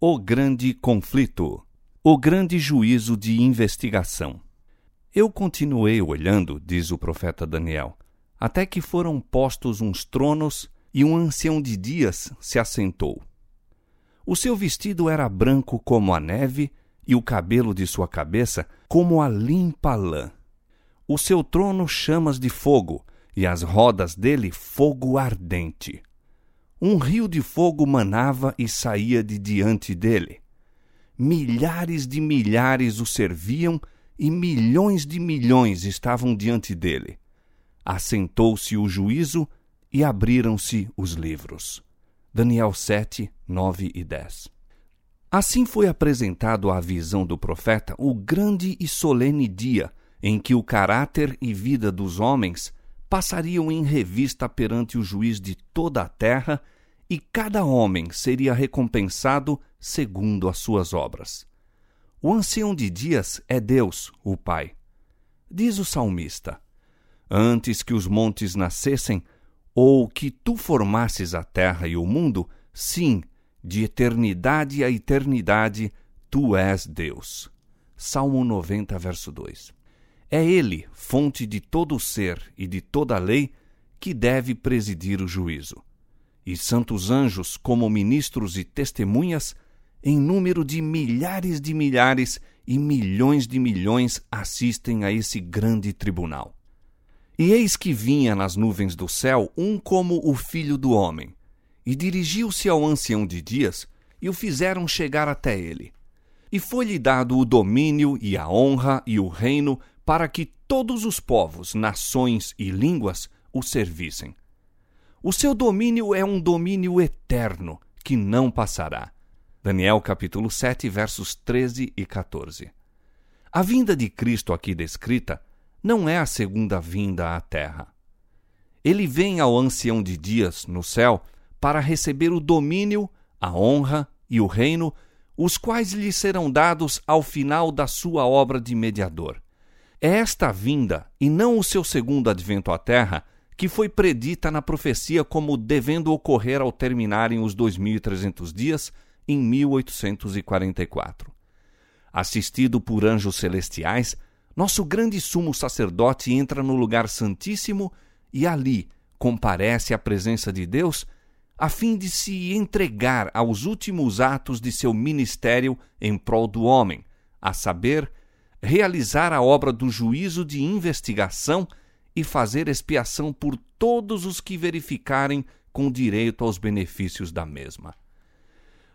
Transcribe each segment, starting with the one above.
O grande conflito. O grande juízo de investigação. Eu continuei olhando, diz o profeta Daniel, até que foram postos uns tronos e um ancião de dias se assentou. O seu vestido era branco como a neve e o cabelo de sua cabeça como a limpa lã. O seu trono chamas de fogo e as rodas dele fogo ardente. Um rio de fogo manava e saía de diante dele. Milhares de milhares o serviam e milhões de milhões estavam diante dele. Assentou-se o juízo e abriram-se os livros. Daniel 7, 9 e 10. Assim foi apresentado à visão do profeta o grande e solene dia em que o caráter e vida dos homens passariam em revista perante o juiz de toda a terra e cada homem seria recompensado segundo as suas obras. O ancião de dias é Deus, o Pai. Diz o salmista: Antes que os montes nascessem, ou que tu formasses a terra e o mundo, sim, de eternidade a eternidade, tu és Deus. Salmo 90, verso 2. É Ele, fonte de todo o ser e de toda a lei, que deve presidir o juízo. E santos anjos, como ministros e testemunhas, em número de milhares de milhares e milhões de milhões, assistem a esse grande tribunal. E eis que vinha nas nuvens do céu um como o filho do homem, e dirigiu-se ao ancião de dias, e o fizeram chegar até ele. E foi-lhe dado o domínio e a honra e o reino para que todos os povos, nações e línguas o servissem. O seu domínio é um domínio eterno, que não passará. Daniel capítulo 7, versos 13 e 14. A vinda de Cristo aqui descrita não é a segunda vinda à terra. Ele vem ao ancião de dias no céu para receber o domínio, a honra e o reino, os quais lhe serão dados ao final da sua obra de mediador. É esta vinda, e não o seu segundo advento à terra, que foi predita na profecia como devendo ocorrer ao terminarem os 2300 dias em 1844. Assistido por anjos celestiais, nosso grande sumo sacerdote entra no lugar santíssimo e ali comparece à presença de Deus a fim de se entregar aos últimos atos de seu ministério em prol do homem, a saber, realizar a obra do juízo de investigação e fazer expiação por todos os que verificarem com direito aos benefícios da mesma.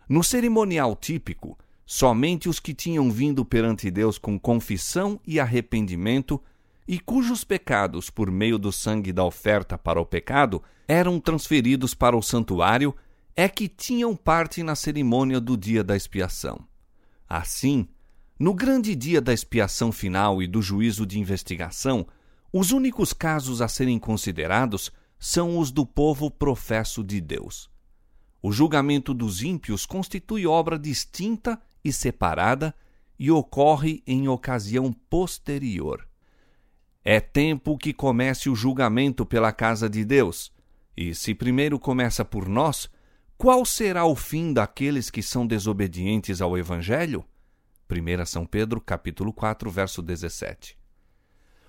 No cerimonial típico, somente os que tinham vindo perante Deus com confissão e arrependimento e cujos pecados, por meio do sangue da oferta para o pecado, eram transferidos para o santuário, é que tinham parte na cerimônia do dia da expiação. Assim, no grande dia da expiação final e do juízo de investigação, os únicos casos a serem considerados são os do povo professo de Deus. O julgamento dos ímpios constitui obra distinta e separada e ocorre em ocasião posterior. É tempo que comece o julgamento pela casa de Deus. E se primeiro começa por nós, qual será o fim daqueles que são desobedientes ao evangelho? 1 São Pedro, capítulo 4, verso 17.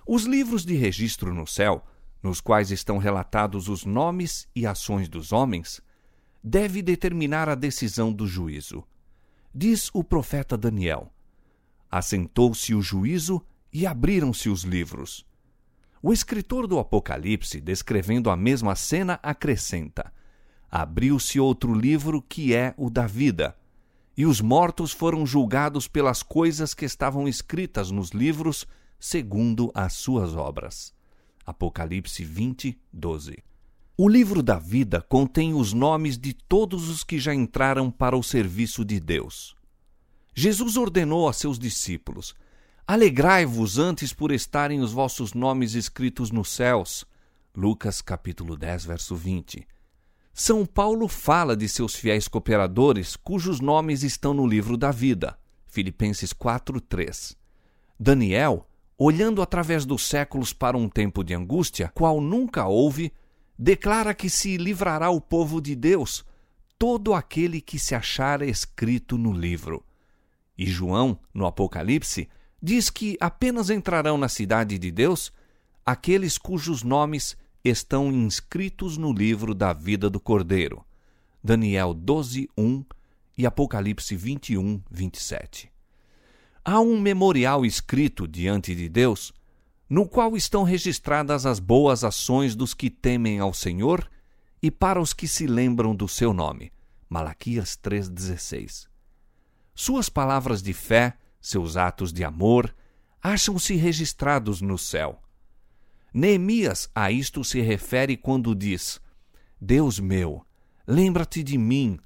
Os livros de registro no céu, nos quais estão relatados os nomes e ações dos homens, deve determinar a decisão do juízo. Diz o profeta Daniel: Assentou-se o juízo e abriram-se os livros. O escritor do Apocalipse, descrevendo a mesma cena, acrescenta: Abriu-se outro livro que é o da vida, e os mortos foram julgados pelas coisas que estavam escritas nos livros, segundo as suas obras. Apocalipse 20, 12. O livro da vida contém os nomes de todos os que já entraram para o serviço de Deus. Jesus ordenou a seus discípulos: Alegrai-vos antes por estarem os vossos nomes escritos nos céus. Lucas capítulo 10, verso 20. São Paulo fala de seus fiéis cooperadores cujos nomes estão no livro da vida. Filipenses 4, 3. Daniel, olhando através dos séculos para um tempo de angústia, qual nunca houve, declara que se livrará o povo de Deus, todo aquele que se achar escrito no livro. E João, no Apocalipse, diz que apenas entrarão na cidade de Deus aqueles cujos nomes estão inscritos no livro da vida do Cordeiro. Daniel 12, 1 e Apocalipse 21, 27. Há um memorial escrito diante de Deus, no qual estão registradas as boas ações dos que temem ao Senhor e para os que se lembram do seu nome. Malaquias 3,16. Suas palavras de fé, seus atos de amor, acham-se registrados no céu. Neemias a isto se refere quando diz: Deus meu, lembra-te de mim,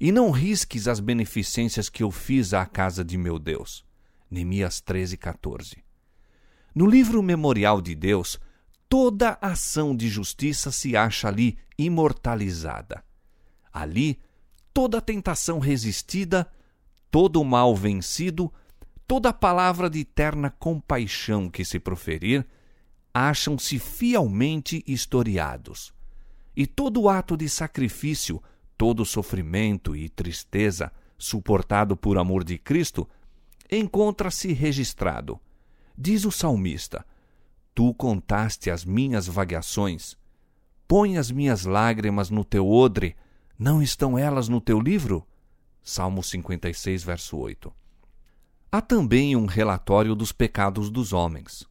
e não risques as beneficências que eu fiz à casa de meu Deus. Neemias 13, 14. No livro Memorial de Deus, toda ação de justiça se acha ali imortalizada. Ali, toda tentação resistida, todo mal vencido, toda palavra de eterna compaixão que se proferir, acham-se fielmente historiados. E todo ato de sacrifício, todo sofrimento e tristeza suportado por amor de Cristo, encontra-se registrado. Diz o salmista: Tu contaste as minhas vagações. Põe as minhas lágrimas no teu odre, não estão elas no teu livro? Salmo 56, verso 8. Há também um relatório dos pecados dos homens.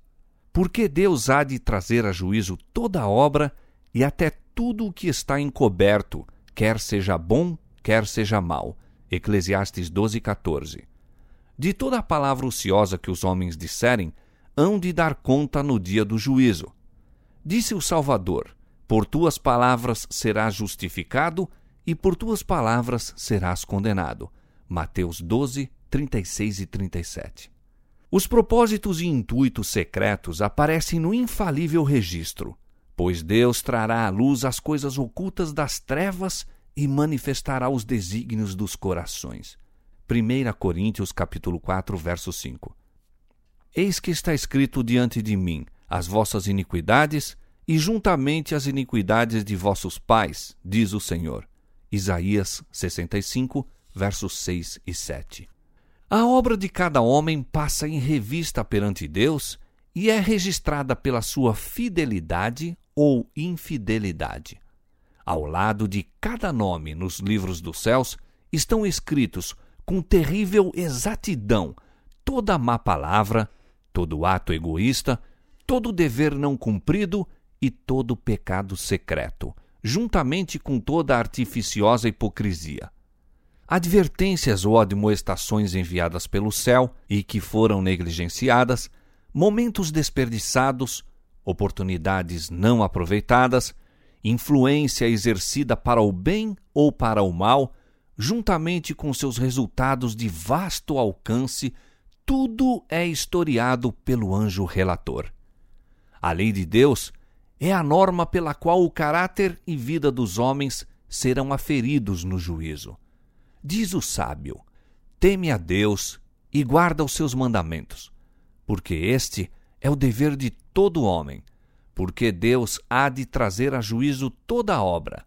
Porque Deus há de trazer a juízo toda a obra e até tudo o que está encoberto, quer seja bom, quer seja mal. Eclesiastes 12, 14. De toda a palavra ociosa que os homens disserem, hão de dar conta no dia do juízo. Disse o Salvador: Por tuas palavras serás justificado, e por tuas palavras serás condenado. Mateus 12, 36 e 37. Os propósitos e intuitos secretos aparecem no infalível registro, pois Deus trará à luz as coisas ocultas das trevas e manifestará os desígnios dos corações. 1 Coríntios capítulo 4, verso 5. Eis que está escrito diante de mim as vossas iniquidades e juntamente as iniquidades de vossos pais, diz o Senhor. Isaías 65, versos 6 e 7. A obra de cada homem passa em revista perante Deus e é registrada pela sua fidelidade ou infidelidade. Ao lado de cada nome nos livros dos céus estão escritos com terrível exatidão. Toda má palavra, todo ato egoísta, todo dever não cumprido e todo pecado secreto, juntamente com toda artificiosa hipocrisia. Advertências ou admoestações enviadas pelo céu e que foram negligenciadas, momentos desperdiçados, oportunidades não aproveitadas, influência exercida para o bem ou para o mal, juntamente com seus resultados de vasto alcance, tudo é historiado pelo anjo relator. A lei de Deus é a norma pela qual o caráter e vida dos homens serão aferidos no juízo. Diz o sábio: teme a Deus e guarda os seus mandamentos, porque este é o dever de todo homem, porque Deus há de trazer a juízo toda a obra.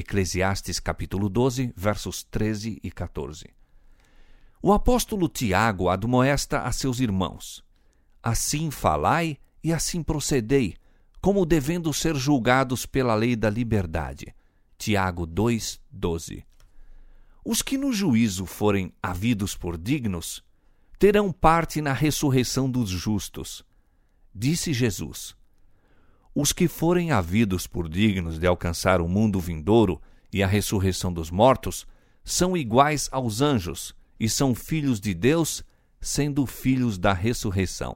Eclesiastes capítulo 12, versos 13 e 14. O apóstolo Tiago admoesta a seus irmãos: Assim falai e assim procedei, como devendo ser julgados pela lei da liberdade. Tiago 2, 12. Os que no juízo forem havidos por dignos terão parte na ressurreição dos justos. Disse Jesus: Os que forem havidos por dignos de alcançar o mundo vindouro e a ressurreição dos mortos são iguais aos anjos e são filhos de Deus, sendo filhos da ressurreição.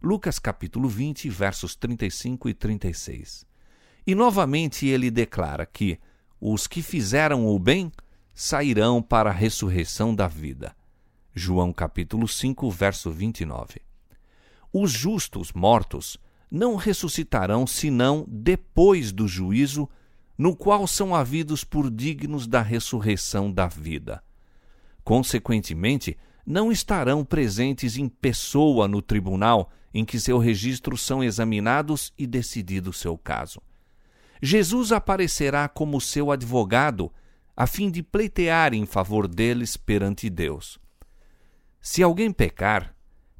Lucas capítulo 20, versos 35 e 36. E novamente ele declara que os que fizeram o bem sairão para a ressurreição da vida. João capítulo 5, verso 29. Os justos mortos não ressuscitarão senão depois do juízo, no qual são havidos por dignos da ressurreição da vida. Consequentemente, não estarão presentes em pessoa no tribunal em que seus registros são examinados e decidido seu caso. Jesus aparecerá como seu advogado a fim de pleitear em favor deles perante Deus. Se alguém pecar,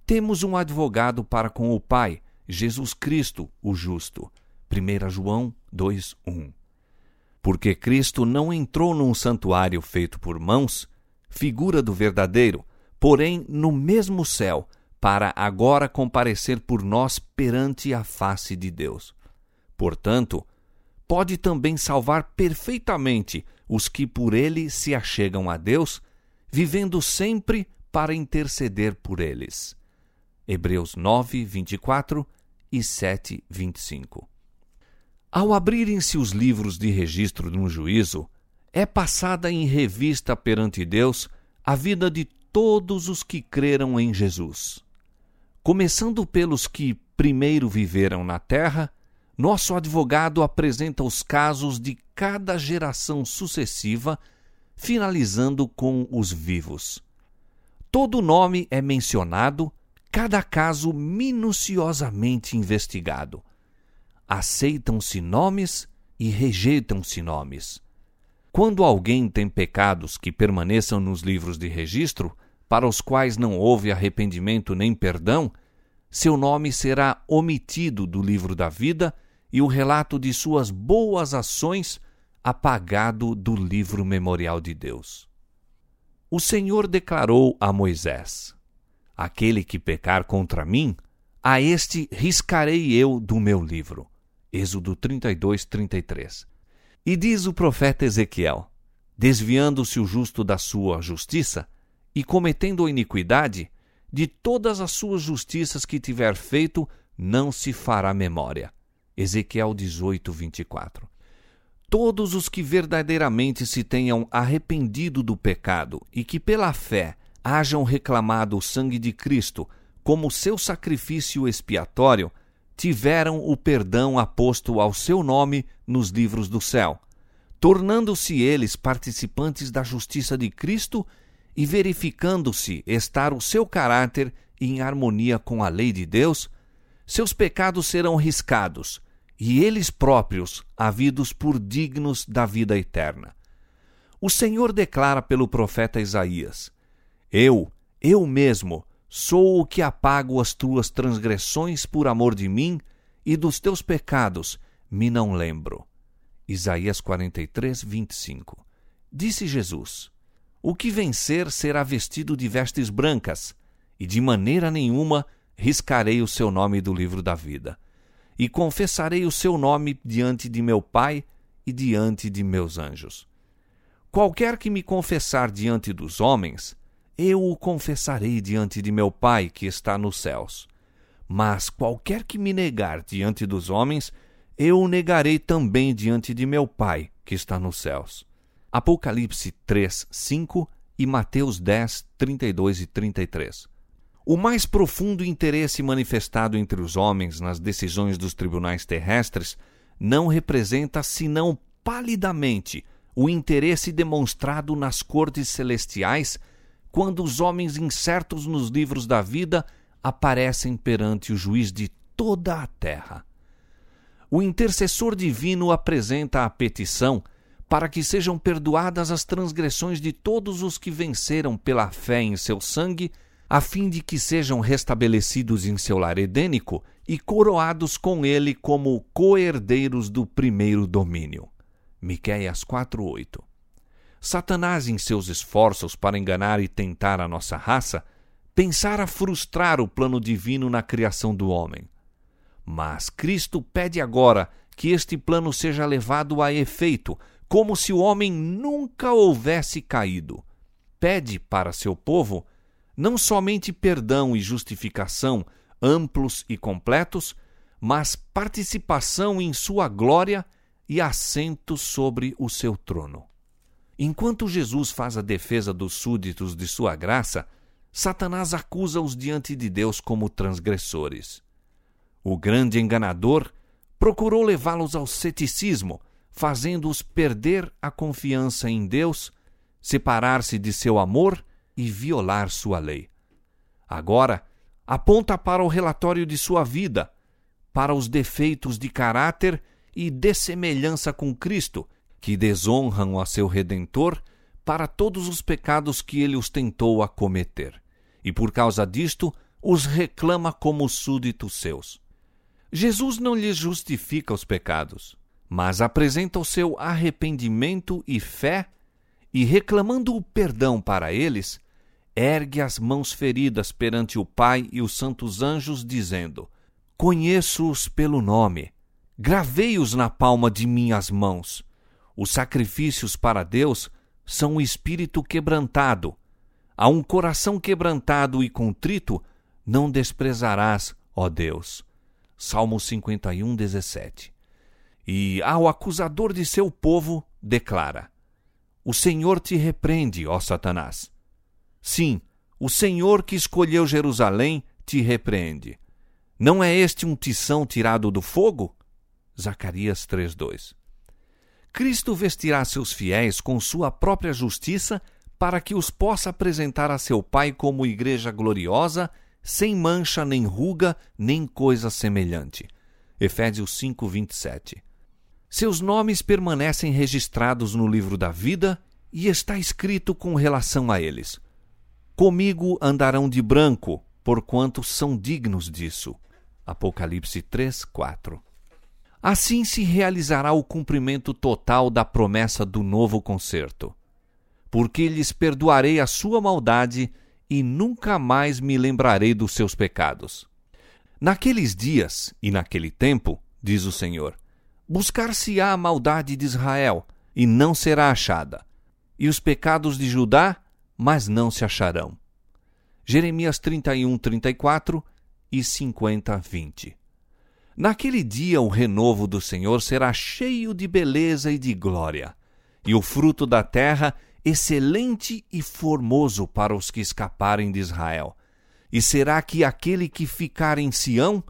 temos um advogado para com o Pai, Jesus Cristo, o justo. 1 João 2:1. Porque Cristo não entrou num santuário feito por mãos, figura do verdadeiro, porém no mesmo céu, para agora comparecer por nós perante a face de Deus. Portanto, pode também salvar perfeitamente os que por ele se achegam a Deus, vivendo sempre para interceder por eles. Hebreus 9, 24 e 7, 25. Ao abrirem-se os livros de registro no juízo, é passada em revista perante Deus a vida de todos os que creram em Jesus. Começando pelos que primeiro viveram na terra, nosso advogado apresenta os casos de cada geração sucessiva, finalizando com os vivos. Todo nome é mencionado, cada caso minuciosamente investigado. Aceitam-se nomes e rejeitam-se nomes. Quando alguém tem pecados que permaneçam nos livros de registro, para os quais não houve arrependimento nem perdão, seu nome será omitido do livro da vida e o relato de suas boas ações apagado do livro memorial de Deus. O Senhor declarou a Moisés: Aquele que pecar contra mim, a este riscarei eu do meu livro. Êxodo 32, 33. E diz o profeta Ezequiel: Desviando-se o justo da sua justiça e cometendo a iniquidade, de todas as suas justiças que tiver feito, não se fará memória. Ezequiel 18, 24. Todos os que verdadeiramente se tenham arrependido do pecado e que pela fé hajam reclamado o sangue de Cristo como seu sacrifício expiatório, tiveram o perdão aposto ao seu nome nos livros do céu, tornando-se eles participantes da justiça de Cristo e verificando-se estar o seu caráter em harmonia com a lei de Deus, seus pecados serão riscados e eles próprios havidos por dignos da vida eterna. O Senhor declara pelo profeta Isaías: Eu, eu mesmo, Sou o que apago as tuas transgressões por amor de mim, e dos teus pecados me não lembro. Isaías 43, 25. Disse Jesus: O que vencer será vestido de vestes brancas, e de maneira nenhuma riscarei o seu nome do livro da vida. E confessarei o seu nome diante de meu Pai e diante de meus anjos. Qualquer que me confessar diante dos homens, eu o confessarei diante de meu Pai que está nos céus. Mas qualquer que me negar diante dos homens, eu o negarei também diante de meu Pai que está nos céus. Apocalipse 3, 5 e Mateus 10, 32 e 33. O mais profundo interesse manifestado entre os homens nas decisões dos tribunais terrestres não representa senão palidamente o interesse demonstrado nas cortes celestiais quando os homens incertos nos livros da vida aparecem perante o juiz de toda a terra. O intercessor divino apresenta a petição para que sejam perdoadas as transgressões de todos os que venceram pela fé em seu sangue, a fim de que sejam restabelecidos em seu lar edênico e coroados com ele como coherdeiros do primeiro domínio. Miqueias 4:8 Satanás, em seus esforços para enganar e tentar a nossa raça, pensara frustrar o plano divino na criação do homem. Mas Cristo pede agora que este plano seja levado a efeito, como se o homem nunca houvesse caído. Pede para seu povo não somente perdão e justificação amplos e completos, mas participação em sua glória e assento sobre o seu trono. Enquanto Jesus faz a defesa dos súditos de sua graça, Satanás acusa-os diante de Deus como transgressores. O grande enganador procurou levá-los ao ceticismo, fazendo-os perder a confiança em Deus, separar-se de seu amor e violar sua lei. Agora, aponta para o relatório de sua vida, para os defeitos de caráter e dessemelhança com Cristo que desonram a seu Redentor, para todos os pecados que ele os tentou a cometer, e por causa disto os reclama como súditos seus. Jesus não lhes justifica os pecados, mas apresenta o seu arrependimento e fé, e reclamando o perdão para eles, ergue as mãos feridas perante o Pai e os santos anjos, dizendo: Conheço-os pelo nome, gravei-os na palma de minhas mãos. Os sacrifícios para Deus são o espírito quebrantado. A um coração quebrantado e contrito não desprezarás, ó Deus. Salmo 51, 17. E ao acusador de seu povo, declara: O Senhor te repreende, ó Satanás. Sim, o Senhor que escolheu Jerusalém te repreende. Não é este um tição tirado do fogo? Zacarias 3:2. Cristo vestirá seus fiéis com sua própria justiça para que os possa apresentar a seu Pai como igreja gloriosa, sem mancha, nem ruga, nem coisa semelhante. Efésios 5:27. Seus nomes permanecem registrados no livro da vida e está escrito com relação a eles: Comigo andarão de branco, porquanto são dignos disso. Apocalipse 3, 4. Assim se realizará o cumprimento total da promessa do novo concerto. Porque lhes perdoarei a sua maldade e nunca mais me lembrarei dos seus pecados. Naqueles dias e naquele tempo, diz o Senhor, buscar-se-á a maldade de Israel e não será achada, e os pecados de Judá mas não se acharão. Jeremias 31, 34 e 50, 20. Naquele dia o renovo do Senhor será cheio de beleza e de glória, e o fruto da terra excelente e formoso para os que escaparem de Israel. E será que aquele que ficar em Sião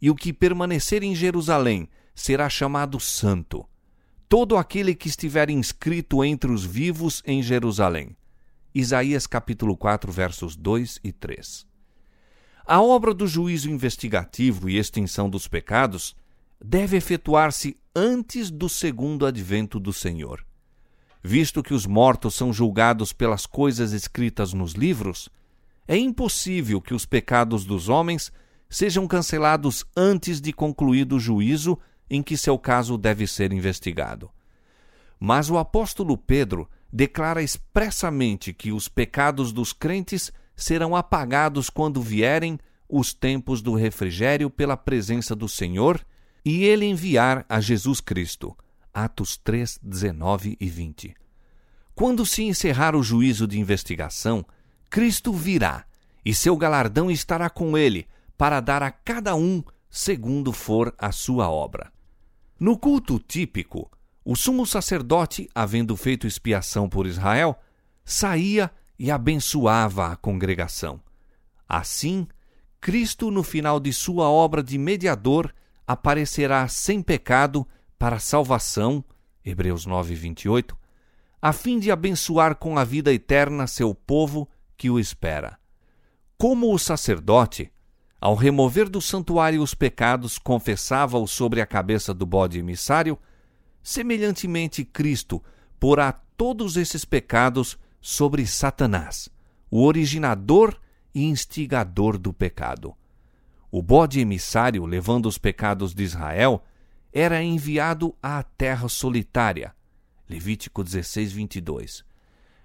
e o que permanecer em Jerusalém será chamado santo. Todo aquele que estiver inscrito entre os vivos em Jerusalém. Isaías capítulo 4, versos 2 e 3. A obra do juízo investigativo e extinção dos pecados deve efetuar-se antes do segundo advento do Senhor. Visto que os mortos são julgados pelas coisas escritas nos livros, é impossível que os pecados dos homens sejam cancelados antes de concluído o juízo em que seu caso deve ser investigado. Mas o apóstolo Pedro declara expressamente que os pecados dos crentes serão apagados quando vierem os tempos do refrigério pela presença do Senhor e ele enviar a Jesus Cristo. Atos 3, 19 e 20. Quando se encerrar o juízo de investigação, Cristo virá e seu galardão estará com ele para dar a cada um segundo for a sua obra. No culto típico, o sumo sacerdote, havendo feito expiação por Israel, saía e abençoava a congregação. Assim, Cristo, no final de sua obra de mediador, aparecerá sem pecado para salvação, Hebreus 9, 28, a fim de abençoar com a vida eterna seu povo que o espera. Como o sacerdote, ao remover do santuário os pecados, confessava-os sobre a cabeça do bode emissário, Semelhantemente, Cristo porá todos esses pecados sobre Satanás, o originador e instigador do pecado. O bode emissário, levando os pecados de Israel, era enviado à terra solitária. Levítico 16, 22.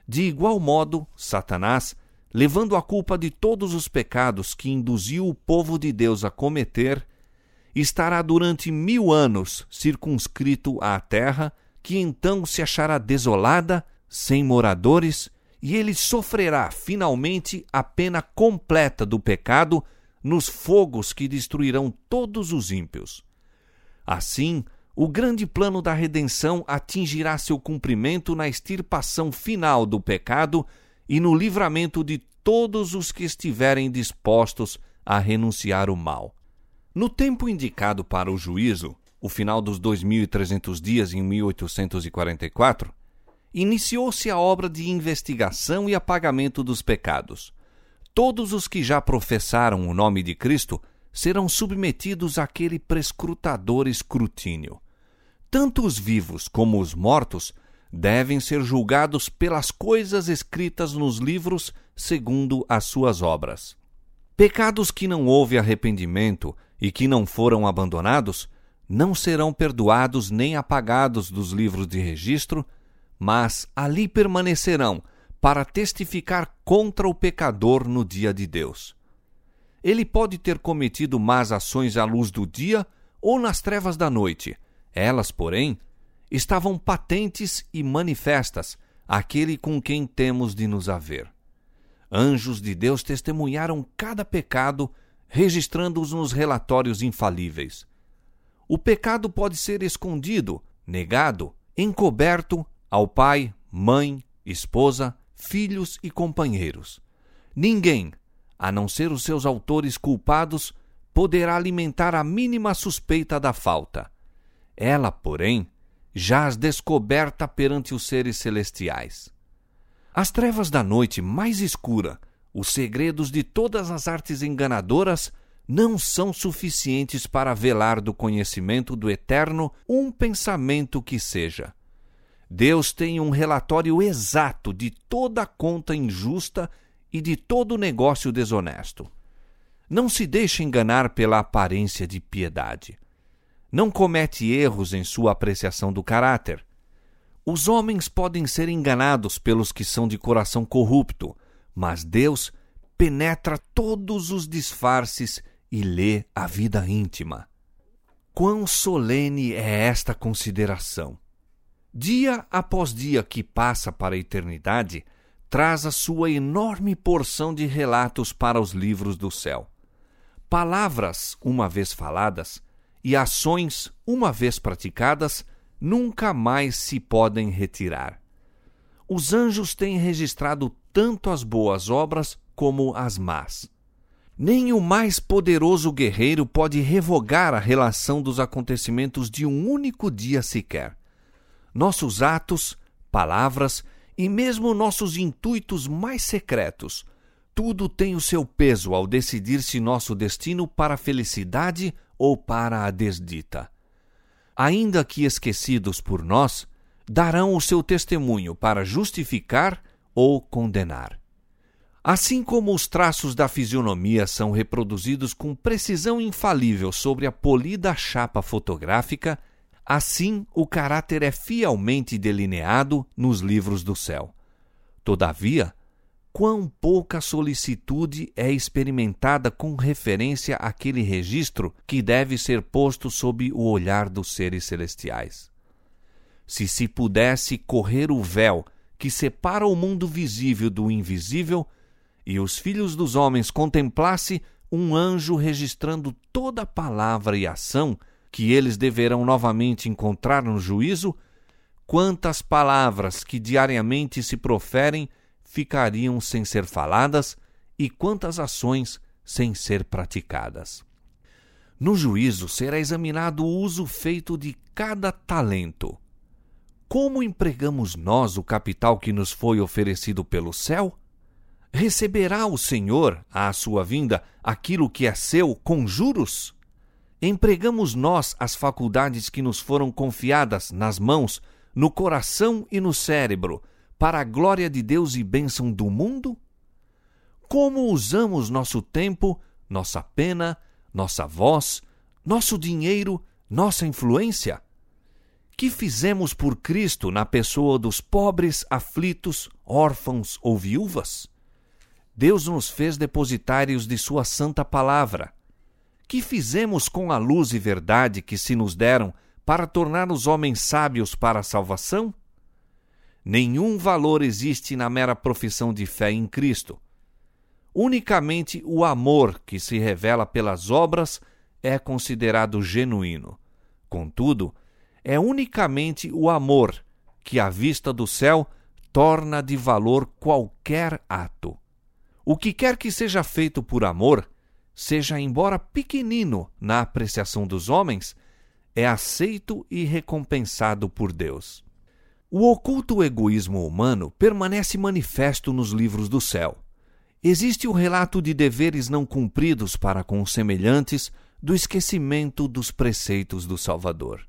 De igual modo, Satanás, levando a culpa de todos os pecados que induziu o povo de Deus a cometer, estará durante mil anos circunscrito à terra, que então se achará desolada, sem moradores, e ele sofrerá finalmente a pena completa do pecado nos fogos que destruirão todos os ímpios. Assim, o grande plano da redenção atingirá seu cumprimento na extirpação final do pecado e no livramento de todos os que estiverem dispostos a renunciar o mal. No tempo indicado para o juízo, o final dos 2.300 dias em 1844, iniciou-se a obra de investigação e apagamento dos pecados. Todos os que já professaram o nome de Cristo serão submetidos àquele prescrutador escrutínio. Tanto os vivos como os mortos devem ser julgados pelas coisas escritas nos livros segundo as suas obras. Pecados que não houve arrependimento e que não foram abandonados não serão perdoados nem apagados dos livros de registro, mas ali permanecerão para testificar contra o pecador no dia de Deus. Ele pode ter cometido más ações à luz do dia ou nas trevas da noite. Elas, porém, estavam patentes e manifestas àquele com quem temos de nos haver. Anjos de Deus testemunharam cada pecado, registrando-os nos relatórios infalíveis. O pecado pode ser escondido, negado, encoberto ao pai, mãe, esposa, filhos e companheiros. Ninguém, a não ser os seus autores culpados, poderá alimentar a mínima suspeita da falta. Ela, porém, jaz descoberta perante os seres celestiais. As trevas da noite mais escura, os segredos de todas as artes enganadoras, não são suficientes para velar do conhecimento do Eterno um pensamento que seja. Deus tem um relatório exato de toda conta injusta e de todo negócio desonesto. Não se deixe enganar pela aparência de piedade. Não comete erros em sua apreciação do caráter. Os homens podem ser enganados pelos que são de coração corrupto, mas Deus penetra todos os disfarces e lê a vida íntima. Quão solene é esta consideração! Dia após dia que passa para a eternidade, traz a sua enorme porção de relatos para os livros do céu. Palavras, uma vez faladas, e ações, uma vez praticadas, nunca mais se podem retirar. Os anjos têm registrado tanto as boas obras como as más. Nem o mais poderoso guerreiro pode revogar a relação dos acontecimentos de um único dia sequer. Nossos atos, palavras e mesmo nossos intuitos mais secretos, tudo tem o seu peso ao decidir se nosso destino para a felicidade ou para a desdita ainda que esquecidos por nós, darão o seu testemunho para justificar ou condenar. Assim como os traços da fisionomia são reproduzidos com precisão infalível sobre a polida chapa fotográfica, assim o caráter é fielmente delineado nos livros do céu. Todavia, quão pouca solicitude é experimentada com referência àquele registro que deve ser posto sob o olhar dos seres celestiais. Se se pudesse correr o véu que separa o mundo visível do invisível, e os filhos dos homens contemplasse um anjo registrando toda palavra e ação que eles deverão novamente encontrar no juízo, quantas palavras que diariamente se proferem ficariam sem ser faladas e quantas ações sem ser praticadas. No juízo será examinado o uso feito de cada talento. Como empregamos nós o capital que nos foi oferecido pelo céu? Receberá o Senhor, à sua vinda, aquilo que é seu com juros? Empregamos nós as faculdades que nos foram confiadas nas mãos, no coração e no cérebro, para a glória de Deus e bênção do mundo? Como usamos nosso tempo, nossa pena, nossa voz, nosso dinheiro, nossa influência? Que fizemos por Cristo na pessoa dos pobres, aflitos, órfãos ou viúvas? Deus nos fez depositários de Sua santa palavra. Que fizemos com a luz e verdade que se nos deram para tornar os homens sábios para a salvação? Nenhum valor existe na mera profissão de fé em Cristo. Unicamente o amor que se revela pelas obras é considerado genuíno. Contudo, é unicamente o amor que, à vista do céu, torna de valor qualquer ato. O que quer que seja feito por amor, seja embora pequenino na apreciação dos homens, é aceito e recompensado por Deus. O oculto egoísmo humano permanece manifesto nos livros do céu. Existe o relato de deveres não cumpridos para com os semelhantes, do esquecimento dos preceitos do Salvador.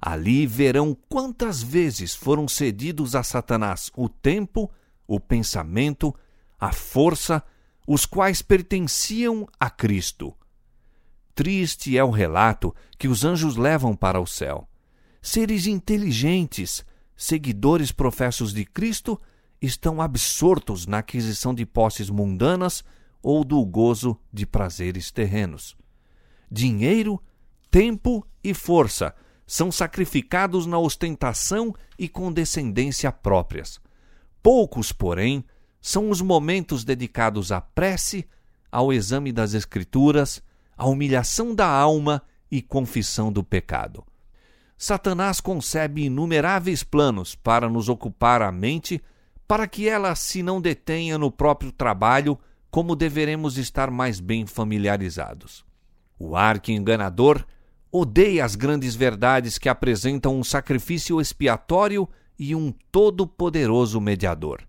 Ali verão quantas vezes foram cedidos a Satanás o tempo, o pensamento, a força, os quais pertenciam a Cristo. Triste é o relato que os anjos levam para o céu. Seres inteligentes, seguidores professos de Cristo, estão absortos na aquisição de posses mundanas ou do gozo de prazeres terrenos. Dinheiro, tempo e força são sacrificados na ostentação e condescendência próprias. Poucos, porém, são os momentos dedicados à prece, ao exame das Escrituras, à humilhação da alma e confissão do pecado. Satanás concebe inumeráveis planos para nos ocupar a mente, para que ela se não detenha no próprio trabalho, como deveremos estar mais bem familiarizados. O arque-enganador odeia as grandes verdades que apresentam um sacrifício expiatório e um todo-poderoso mediador.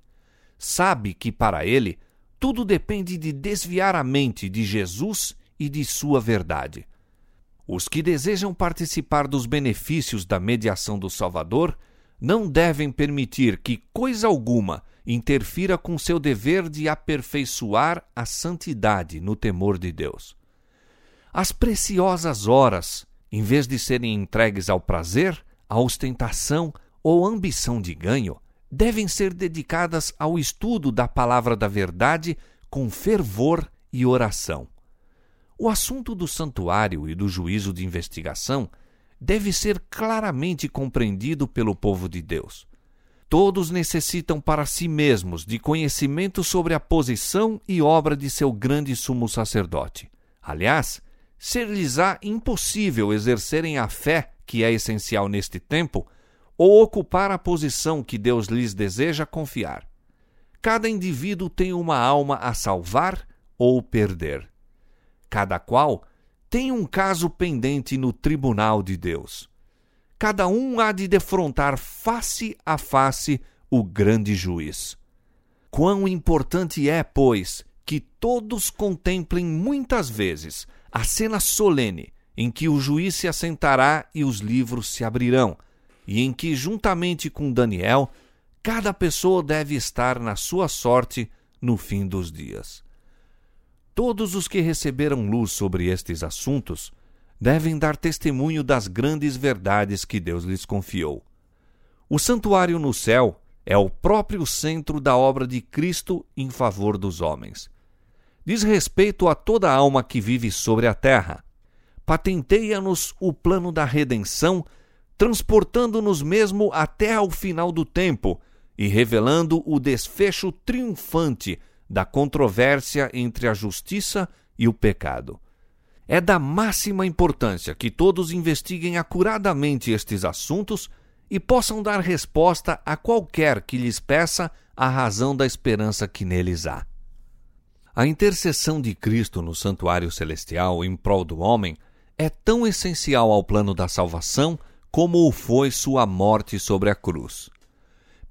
Sabe que para ele tudo depende de desviar a mente de Jesus e de sua verdade. Os que desejam participar dos benefícios da mediação do Salvador não devem permitir que coisa alguma interfira com seu dever de aperfeiçoar a santidade no temor de Deus. As preciosas horas, em vez de serem entregues ao prazer, à ostentação ou ambição de ganho, devem ser dedicadas ao estudo da palavra da verdade com fervor e oração. O assunto do santuário e do juízo de investigação deve ser claramente compreendido pelo povo de Deus. Todos necessitam para si mesmos de conhecimento sobre a posição e obra de seu grande sumo sacerdote. Aliás, ser-lhes-á impossível exercerem a fé que é essencial neste tempo ou ocupar a posição que Deus lhes deseja confiar. Cada indivíduo tem uma alma a salvar ou perder. Cada qual tem um caso pendente no tribunal de Deus. Cada um há de defrontar face a face o grande juiz. Quão importante é, pois, que todos contemplem muitas vezes a cena solene em que o juiz se assentará e os livros se abrirão, e em que, juntamente com Daniel, cada pessoa deve estar na sua sorte no fim dos dias. Todos os que receberam luz sobre estes assuntos devem dar testemunho das grandes verdades que Deus lhes confiou. O santuário no céu é o próprio centro da obra de Cristo em favor dos homens. Diz respeito a toda alma que vive sobre a terra. Patenteia-nos o plano da redenção, transportando-nos mesmo até ao final do tempo e revelando o desfecho triunfante da controvérsia entre a justiça e o pecado. É da máxima importância que todos investiguem acuradamente estes assuntos e possam dar resposta a qualquer que lhes peça a razão da esperança que neles há. A intercessão de Cristo no santuário celestial em prol do homem é tão essencial ao plano da salvação como foi sua morte sobre a cruz.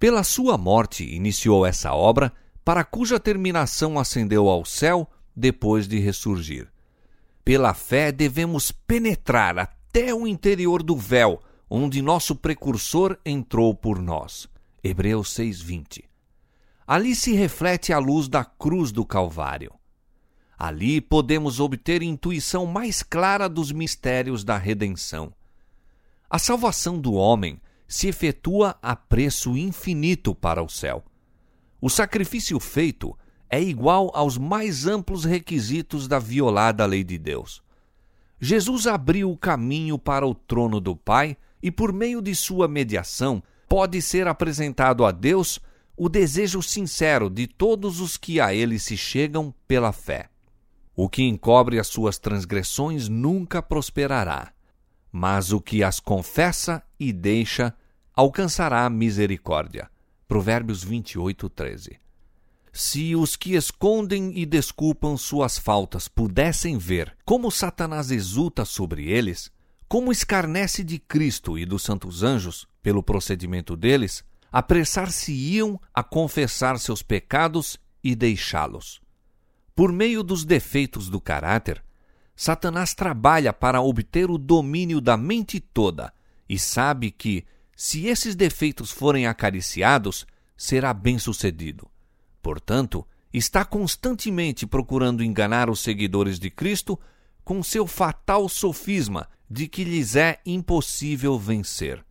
Pela sua morte iniciou essa obra para cuja terminação ascendeu ao céu depois de ressurgir. Pela fé devemos penetrar até o interior do véu, onde nosso precursor entrou por nós. Hebreus 6:20. Ali se reflete a luz da cruz do Calvário. Ali podemos obter intuição mais clara dos mistérios da redenção. A salvação do homem se efetua a preço infinito para o céu. O sacrifício feito é igual aos mais amplos requisitos da violada lei de Deus. Jesus abriu o caminho para o trono do Pai e, por meio de sua mediação, pode ser apresentado a Deus o desejo sincero de todos os que a ele se chegam pela fé. O que encobre as suas transgressões nunca prosperará, mas o que as confessa e deixa alcançará misericórdia. Provérbios 28, 13. Se os que escondem e desculpam suas faltas pudessem ver como Satanás exulta sobre eles, como escarnece de Cristo e dos santos anjos pelo procedimento deles, apressar-se-iam a confessar seus pecados e deixá-los. Por meio dos defeitos do caráter, Satanás trabalha para obter o domínio da mente toda e sabe que, se esses defeitos forem acariciados, será bem-sucedido. Portanto, está constantemente procurando enganar os seguidores de Cristo com seu fatal sofisma de que lhes é impossível vencer.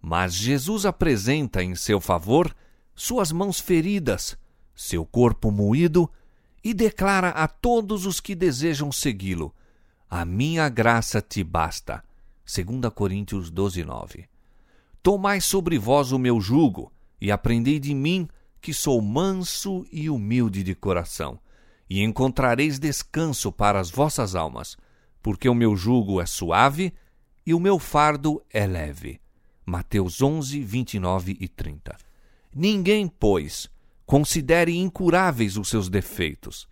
Mas Jesus apresenta em seu favor suas mãos feridas, seu corpo moído, e declara a todos os que desejam segui-lo: A minha graça te basta. 2 Coríntios 12, 9. Tomai sobre vós o meu jugo, e aprendei de mim, que sou manso e humilde de coração, e encontrareis descanso para as vossas almas, porque o meu jugo é suave e o meu fardo é leve. Mateus 11, 29 e 30. Ninguém, pois, considere incuráveis os seus defeitos.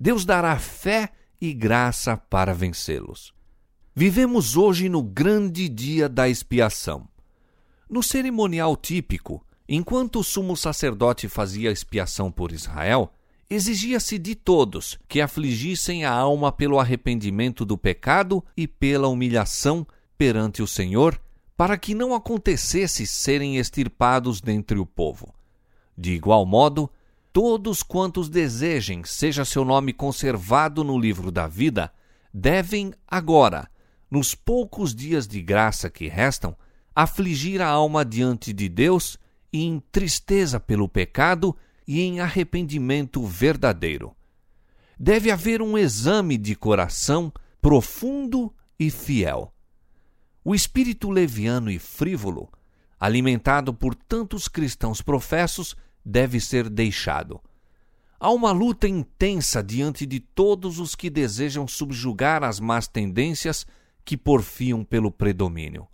Deus dará fé e graça para vencê-los. Vivemos hoje no grande dia da expiação. No cerimonial típico, enquanto o sumo sacerdote fazia expiação por Israel, exigia-se de todos que afligissem a alma pelo arrependimento do pecado e pela humilhação perante o Senhor, para que não acontecesse serem extirpados dentre o povo. De igual modo, todos quantos desejem seja seu nome conservado no livro da vida, devem agora, nos poucos dias de graça que restam, afligir a alma diante de Deus e em tristeza pelo pecado e em arrependimento verdadeiro. Deve haver um exame de coração profundo e fiel. O espírito leviano e frívolo alimentado por tantos cristãos professos, deve ser deixado. Há uma luta intensa diante de todos os que desejam subjugar as más tendências que porfiam pelo predomínio.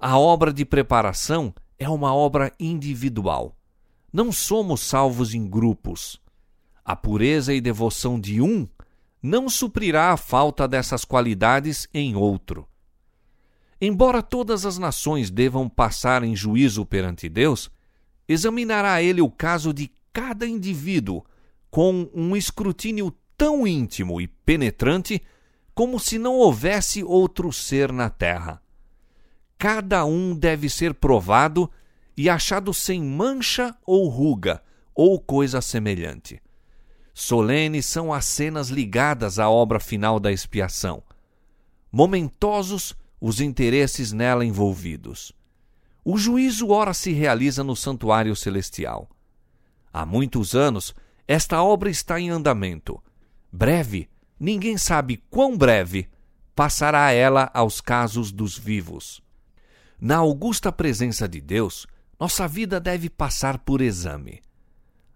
A obra de preparação é uma obra individual. Não somos salvos em grupos. A pureza e devoção de um não suprirá a falta dessas qualidades em outro. Embora todas as nações devam passar em juízo perante Deus, examinará ele o caso de cada indivíduo com um escrutínio tão íntimo e penetrante como se não houvesse outro ser na terra. Cada um deve ser provado e achado sem mancha ou ruga ou coisa semelhante. Solenes são as cenas ligadas à obra final da expiação. Momentosos os interesses nela envolvidos. O juízo ora se realiza no santuário celestial. Há muitos anos, esta obra está em andamento. Breve, ninguém sabe quão breve, passará ela aos casos dos vivos. Na augusta presença de Deus, nossa vida deve passar por exame.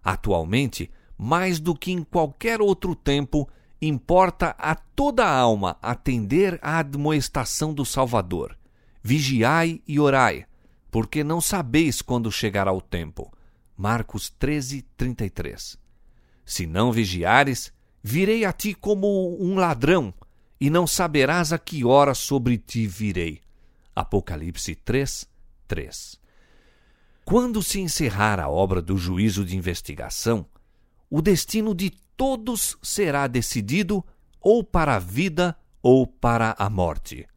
Atualmente, mais do que em qualquer outro tempo, importa a toda a alma atender à admoestação do Salvador. Vigiai e orai, porque não sabeis quando chegará o tempo. Marcos 13, 33. Se não vigiares, virei a ti como um ladrão, e não saberás a que hora sobre ti virei. Apocalipse 3, 3. Quando se encerrar a obra do juízo de investigação, o destino de todos será decidido ou para a vida ou para a morte.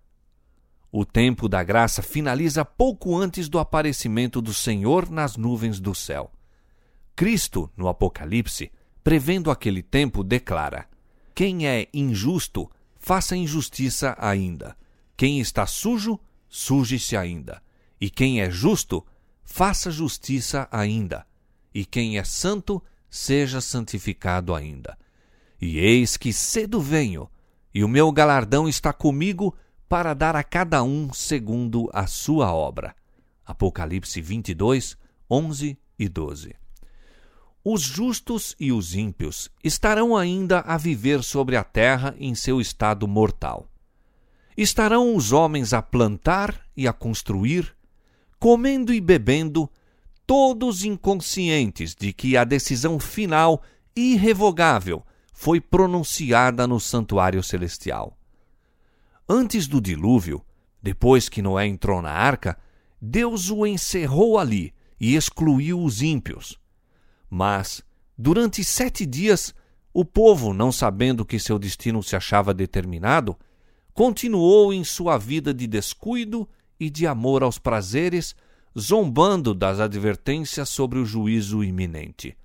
O tempo da graça finaliza pouco antes do aparecimento do Senhor nas nuvens do céu. Cristo, no Apocalipse, prevendo aquele tempo, declara: Quem é injusto, faça injustiça ainda. Quem está sujo, suje-se ainda. E quem é justo, faça justiça ainda. E quem é santo, seja santificado ainda. E eis que cedo venho, e o meu galardão está comigo para dar a cada um segundo a sua obra. Apocalipse 22, 11 e 12. Os justos e os ímpios estarão ainda a viver sobre a terra em seu estado mortal. Estarão os homens a plantar e a construir, comendo e bebendo, todos inconscientes de que a decisão final, irrevogável, foi pronunciada no santuário celestial. Antes do dilúvio, depois que Noé entrou na arca, Deus o encerrou ali e excluiu os ímpios. Mas, durante sete dias, o povo, não sabendo que seu destino se achava determinado, continuou em sua vida de descuido e de amor aos prazeres, zombando das advertências sobre o juízo iminente.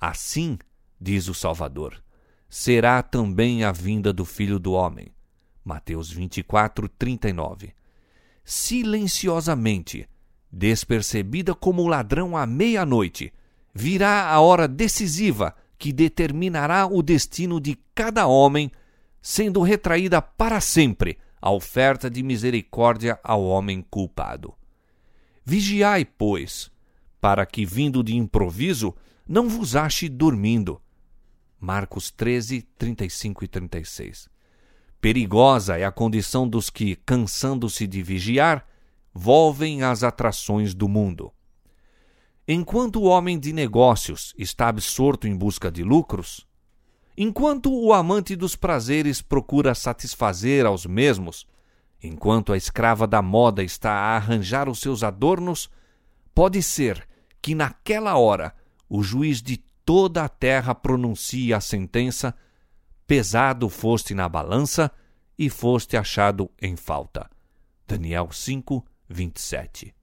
Assim, diz o Salvador, será também a vinda do Filho do Homem. Mateus 24, 39. Silenciosamente, despercebida como o ladrão à meia-noite, virá a hora decisiva que determinará o destino de cada homem, sendo retraída para sempre a oferta de misericórdia ao homem culpado. Vigiai, pois, para que, vindo de improviso, não vos ache dormindo. Marcos 13, 35 e 36. Perigosa é a condição dos que, cansando-se de vigiar, volvem às atrações do mundo. Enquanto o homem de negócios está absorto em busca de lucros, enquanto o amante dos prazeres procura satisfazer aos mesmos, enquanto a escrava da moda está a arranjar os seus adornos, pode ser que naquela hora o juiz de toda a terra pronuncie a sentença: pesado foste na balança e foste achado em falta. Daniel 5, 27.